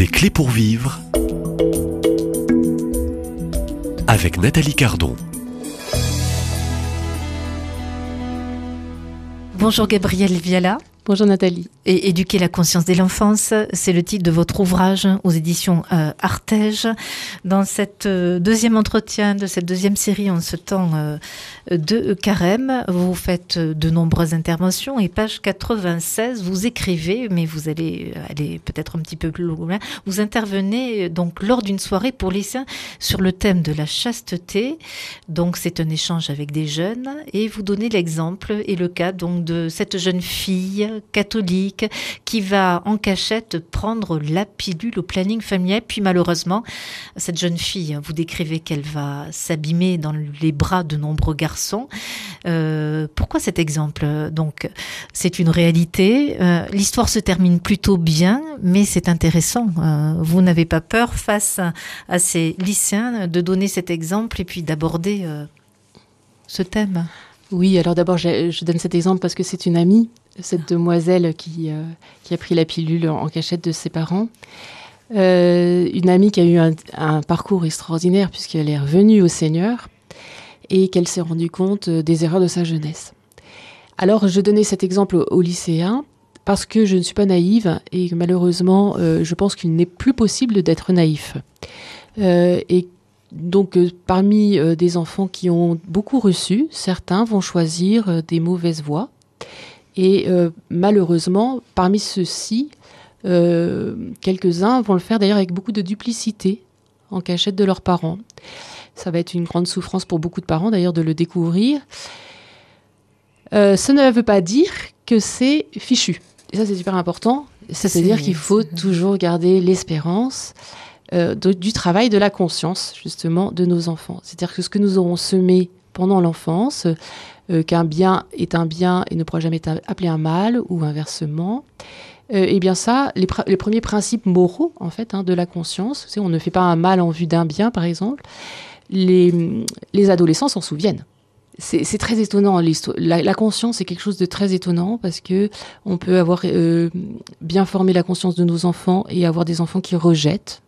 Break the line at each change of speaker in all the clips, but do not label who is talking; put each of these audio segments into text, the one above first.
Des clés pour vivre avec Nathalie Cardon.
Bonjour Gabrielle Viala.
Bonjour Nathalie.
Éduquer la conscience de l'enfance, c'est le titre de votre ouvrage aux éditions euh, Artege. Dans cette euh, deuxième entretien de cette deuxième série en ce temps euh, de carême, vous faites de nombreuses interventions et page 96, vous écrivez, mais vous allez aller peut-être un petit peu plus loin, vous intervenez donc lors d'une soirée pour les saints sur le thème de la chasteté. Donc c'est un échange avec des jeunes et vous donnez l'exemple et le cas donc de cette jeune fille catholique qui va en cachette prendre la pilule au planning familial. Puis malheureusement, cette jeune fille, vous décrivez qu'elle va s'abîmer dans les bras de nombreux garçons. Euh, pourquoi cet exemple? Donc, c'est une réalité. Euh, l'histoire se termine plutôt bien, mais c'est intéressant. Euh, vous n'avez pas peur face à ces lycéens de donner cet exemple et puis d'aborder ce thème?
Oui, alors d'abord, je, donne cet exemple parce que c'est une amie, cette demoiselle qui, euh, qui a pris la pilule en cachette de ses parents. Euh, une amie qui a eu un, parcours extraordinaire puisqu'elle est revenue au Seigneur et qu'elle s'est rendue compte euh, des erreurs de sa jeunesse. Alors, je donnais cet exemple aux, lycéens parce que je ne suis pas naïve et malheureusement, je pense qu'il n'est plus possible d'être naïf. et donc, parmi des enfants qui ont beaucoup reçu, certains vont choisir des mauvaises voies. Et malheureusement, parmi ceux-ci, quelques-uns vont le faire d'ailleurs avec beaucoup de duplicité, en cachette de leurs parents. Ça va être une grande souffrance pour beaucoup de parents d'ailleurs de le découvrir. ce ne veut pas dire que c'est fichu. Et ça, c'est super important. C'est-à-dire qu'il faut toujours garder l'espérance. Euh, du travail de la conscience, justement, de nos enfants. C'est-à-dire que ce que nous aurons semé pendant l'enfance, euh, qu'un bien est un bien et ne pourra jamais être appelé un mal, ou inversement, euh, eh bien ça, les, premiers principes moraux, en fait, hein, de la conscience, on ne fait pas un mal en vue d'un bien, par exemple, les, les adolescents s'en souviennent c'est très étonnant. La, conscience est quelque chose de très étonnant parce que on peut avoir bien formé la conscience de nos enfants et avoir des enfants qui rejettent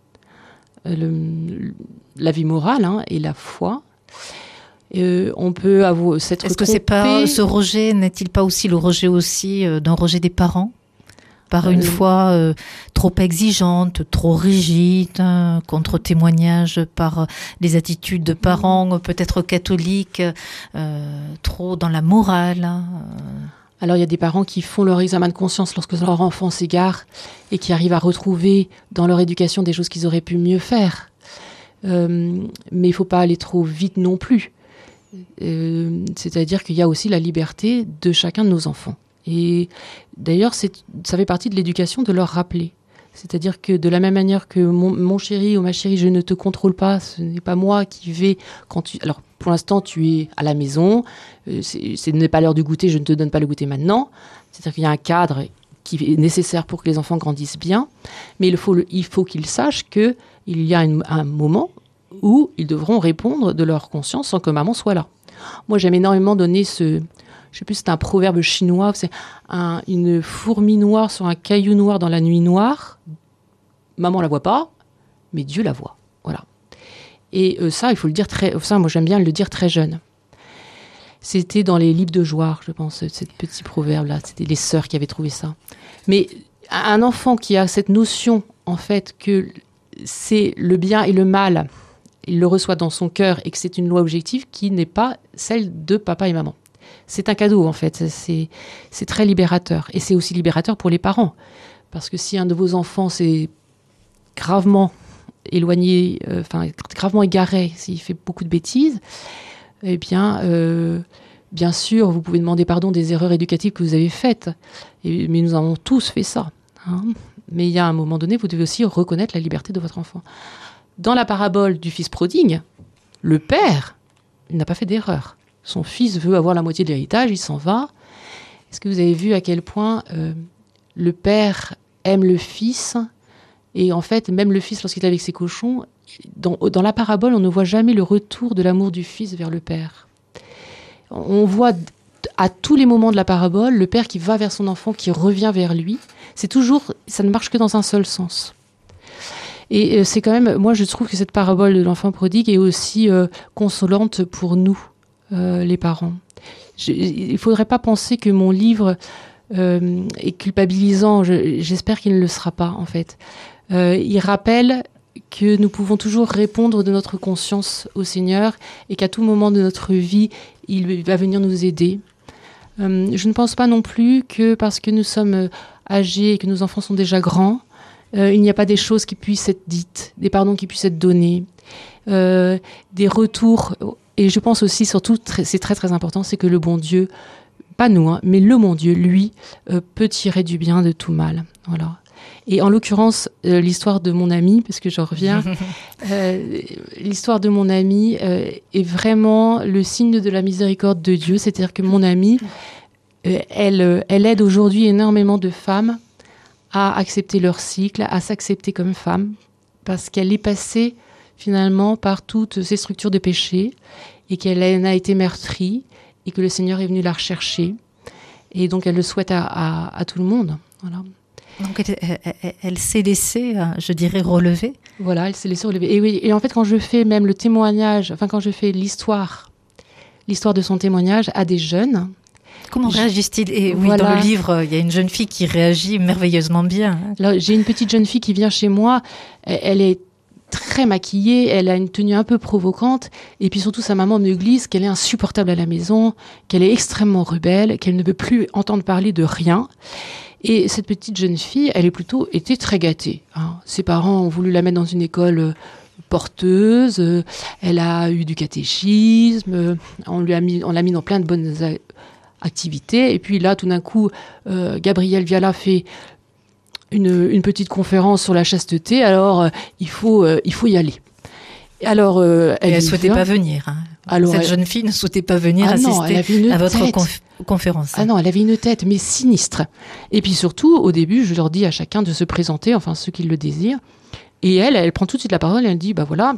la vie morale hein, et la foi. Euh, on peut avoir cette
Est-ce que c'est pas ce rejet n'est-il pas aussi le rejet aussi euh, d'un rejet des parents? Par une euh, foi trop exigeante, trop rigide, hein, contre témoignage par les attitudes de parents peut-être catholiques, trop dans la morale. Hein,
alors il y a des parents qui font leur examen de conscience lorsque leur enfant s'égare et qui arrivent à retrouver dans leur éducation des choses qu'ils auraient pu mieux faire. Euh, mais il ne faut pas aller trop vite non plus. Euh, c'est-à-dire qu'il y a aussi la liberté de chacun de nos enfants. Et d'ailleurs, ça fait partie de l'éducation de leur rappeler. C'est-à-dire que de la même manière que mon, chéri ou ma chérie, je ne te contrôle pas, ce n'est pas moi qui vais quand tu. Alors pour l'instant, tu es à la maison, euh, ce n'est pas l'heure du goûter, je ne te donne pas le goûter maintenant. C'est-à-dire qu'il y a un cadre qui est nécessaire pour que les enfants grandissent bien, mais il faut, il faut qu'ils sachent qu'il y a un moment où ils devront répondre de leur conscience sans que maman soit là. Moi, j'aime énormément donner ce, je sais plus, c'est un proverbe chinois, c'est une fourmi noire sur un caillou noir dans la nuit noire. Maman la voit pas, mais Dieu la voit. Voilà. Et euh, ça, il faut le dire très. Ça, moi, j'aime bien le dire très jeune. C'était dans les livres de Joire, je pense, ce petit proverbe-là. C'était les sœurs qui avaient trouvé ça. Mais un enfant qui a cette notion, en fait, que c'est le bien et le mal, il le reçoit dans son cœur et que c'est une loi objective qui n'est pas celle de papa et maman. C'est un cadeau, en fait. C'est très libérateur. Et c'est aussi libérateur pour les parents. Parce que si un de vos enfants s'est gravement éloigné, euh, enfin gravement égaré, s'il fait beaucoup de bêtises, eh bien, euh, bien sûr, vous pouvez demander pardon des erreurs éducatives que vous avez faites. Mais nous avons tous fait ça. Hein. Mais il y a un moment donné, vous devez aussi reconnaître la liberté de votre enfant. Dans la parabole du fils prodigue, le père n'a pas fait d'erreur. Son fils veut avoir la moitié de l'héritage, il s'en va. Est-ce que vous avez vu à quel point euh, le père aime le fils et en fait, même le fils, lorsqu'il est avec ses cochons, dans, dans, la parabole, on ne voit jamais le retour de l'amour du fils vers le père. On voit à tous les moments de la parabole le père qui va vers son enfant, qui revient vers lui. C'est toujours, ça ne marche que dans un seul sens. Et euh, c'est quand même, moi je trouve que cette parabole de l'enfant prodigue est aussi euh, consolante pour nous, euh, les parents. Il ne faudrait pas penser que mon livre est culpabilisant. Je- J'espère qu'il ne le sera pas, en fait. Il rappelle que nous pouvons toujours répondre de notre conscience au Seigneur et qu'à tout moment de notre vie, il va venir nous aider. Je ne pense pas non plus que parce que nous sommes âgés et que nos enfants sont déjà grands, il n'y a pas des choses qui puissent être dites, des pardons qui puissent être donnés, euh, des retours. Et je pense aussi, surtout, c'est très très important, c'est que le bon Dieu, pas nous, hein, mais le bon Dieu, lui, euh, peut tirer du bien de tout mal. Voilà. Et en l'occurrence, euh, l'histoire de mon ami, parce que je reviens, euh, l'histoire de mon ami euh, est vraiment le signe de la miséricorde de Dieu. C'est-à-dire que mon amie, euh, elle, euh, elle aide aujourd'hui énormément de femmes à accepter leur cycle, à s'accepter comme femme, parce qu'elle est passée finalement par toutes ces structures de péché et qu'elle en a été meurtrie et que le Seigneur est venu la rechercher. Et donc elle le souhaite à, à- à tout le monde. Voilà.
Donc elle, elle- elle- elle s'est laissée, euh, je dirais, relever.
Voilà, elle s'est laissée relever. Et oui, et en fait, quand je fais même le témoignage, enfin, quand je fais l'histoire, l'histoire de son témoignage à des jeunes,
Comment réagissent-ils Et oui,
Voilà.
dans le livre, euh, il y a une jeune fille qui réagit merveilleusement bien.
j'ai une petite jeune fille qui vient chez moi, elle, est très maquillée, elle a une tenue un peu provocante, et puis surtout, sa maman me glisse qu'elle est insupportable à la maison, qu'elle est extrêmement rebelle, qu'elle ne veut plus entendre parler de rien. Et cette petite jeune fille, elle est plutôt été très gâtée. hein. Ses parents ont voulu la mettre dans une école euh, porteuse. euh, elle a eu du catéchisme. on lui a mis, on l'a mis dans plein de bonnes Et puis là, tout d'un coup, euh, Gabriel Viala fait une, une petite conférence sur la chasteté. Alors, euh, il faut, euh, il faut y aller. Alors, euh,
elle ne souhaitait pas venir. hein.
Alors,
Cette
elle-
jeune fille ne souhaitait pas venir
Ah
assister à votre conf- conférence.
Ah non, elle avait une tête, mais sinistre. Et puis surtout, au début, je leur dis à chacun de se présenter, enfin ceux qui le désirent. Et elle, elle prend tout de suite la parole et elle dit, bah voilà,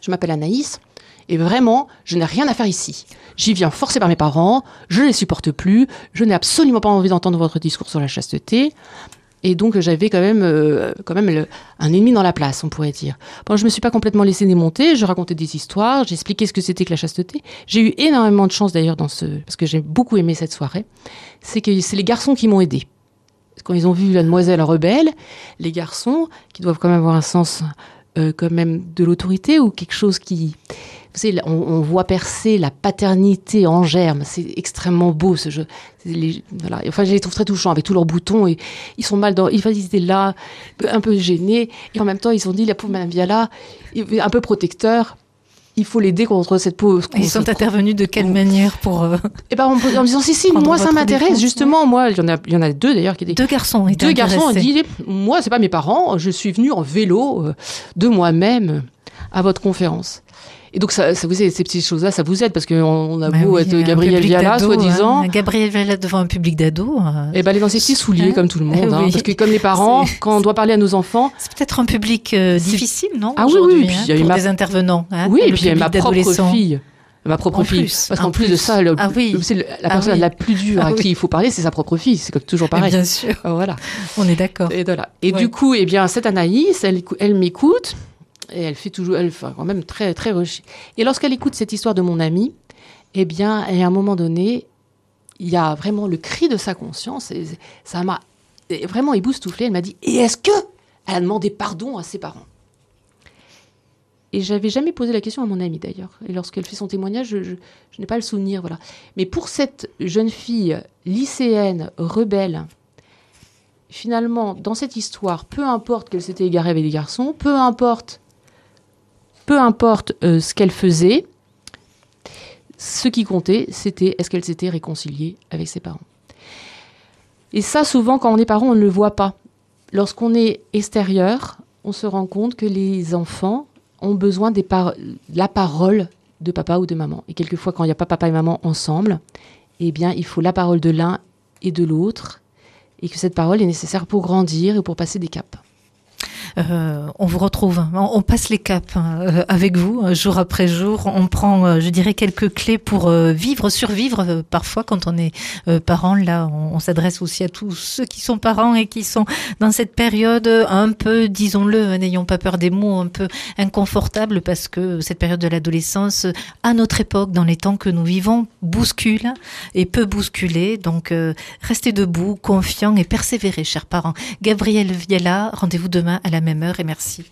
je m'appelle Anaïs, et vraiment, je n'ai rien à faire ici. J'y viens forcé par mes parents, je ne les supporte plus, je n'ai absolument pas envie d'entendre votre discours sur la chasteté. Et donc j'avais quand même, euh, quand même un ennemi dans la place, on pourrait dire. Bon, je me suis pas complètement laissé démonter, je racontais des histoires, j'expliquais ce que c'était que la chasteté. J'ai eu énormément de chance d'ailleurs dans ce, parce que j'ai beaucoup aimé cette soirée. C'est que c'est les garçons qui m'ont aidé. Quand ils ont vu la demoiselle rebelle, les garçons qui doivent quand même avoir un sens euh, quand même de l'autorité ou quelque chose qui, vous savez, on, voit percer la paternité en germe. C'est extrêmement beau ce jeu. Voilà. Enfin, je les trouve très touchants avec tous leurs boutons et ils sont mal dans. Ils, ils étaient là, un peu gênés et en même temps ils ont dit la pauvre Madame Viala, un peu protecteur. Il faut l'aider contre cette pauvre.
Ils sont intervenus de quelle manière pour euh,
Et ben en, en disant si si, moi ça m'intéresse justement. Moi, il y en a, il y en a deux d'ailleurs qui étaient
deux garçons
deux garçons ont dit moi c'est pas mes parents je suis venu en vélo euh, de moi-même à votre conférence et donc ça, ça vous aide, ces petites choses là ça vous aide parce qu'on on a
Bah
beau
oui,
être Gabriel Viala soi-disant
hein. Gabriel Viala devant un public d'ados. euh,
et ben ses petits souliers
Hein
comme tout le monde hein, parce que comme les parents quand on doit parler à nos enfants
C'est peut-être un public euh, difficile, non
Ah oui, oui, puis
hein,
il y a eu ma-
des intervenants. hein,
oui et puis il y a ma propre fille ma propre
En
fille
plus,
parce
en
qu'en plus, de ça le-
Ah oui.
c'est le- la
Ah
personne
oui.
la plus dure
Ah
à
oui.
qui il faut parler c'est sa propre fille c'est comme toujours pareil
Bien sûr,
voilà
on est d'accord.
Et voilà. Et
Ouais.
du coup, eh bien, cette Anaïs, elle m'écoute et elle fait toujours, elle fait quand même très, très rushée. Et lorsqu'elle écoute cette histoire de mon ami, eh bien, à un moment donné, il y a vraiment le cri de sa conscience et ça m'a vraiment éboustouflé. Elle m'a dit, et est-ce que? Elle a demandé pardon à ses parents Et j'avais jamais posé la question à mon amie d'ailleurs. Et lorsqu'elle fait son témoignage, je, je- je n'ai pas le souvenir, voilà. Mais pour cette jeune fille lycéenne, rebelle, finalement, dans cette histoire, peu importe qu'elle s'était égarée avec des garçons, peu importe, peu importe euh, ce qu'elle faisait, ce qui comptait, c'était est-ce qu'elle s'était réconciliée avec ses parents. Et ça, souvent, quand on est parent, on ne le voit pas. Lorsqu'on est extérieur, on se rend compte que les enfants ont besoin par- la parole de papa ou de maman. Et quelquefois, quand il n'y a pas papa et maman ensemble, eh bien, il faut la parole de l'un et de l'autre, et que cette parole est nécessaire pour grandir et pour passer des caps.
Euh, on vous retrouve, on, passe les caps hein, avec vous, jour après jour. On prend, je dirais, quelques clés pour vivre, survivre. Parfois, quand on est parent, là, on, s'adresse aussi à tous ceux qui sont parents et qui sont dans cette période un peu, disons-le, n'ayons pas peur des mots, un peu inconfortable parce que cette période de l'adolescence, à notre époque, dans les temps que nous vivons, bouscule et peut bousculer. Donc, restez debout, confiants et persévérez, chers parents. Gabriel Viella, rendez-vous demain à même heure et merci.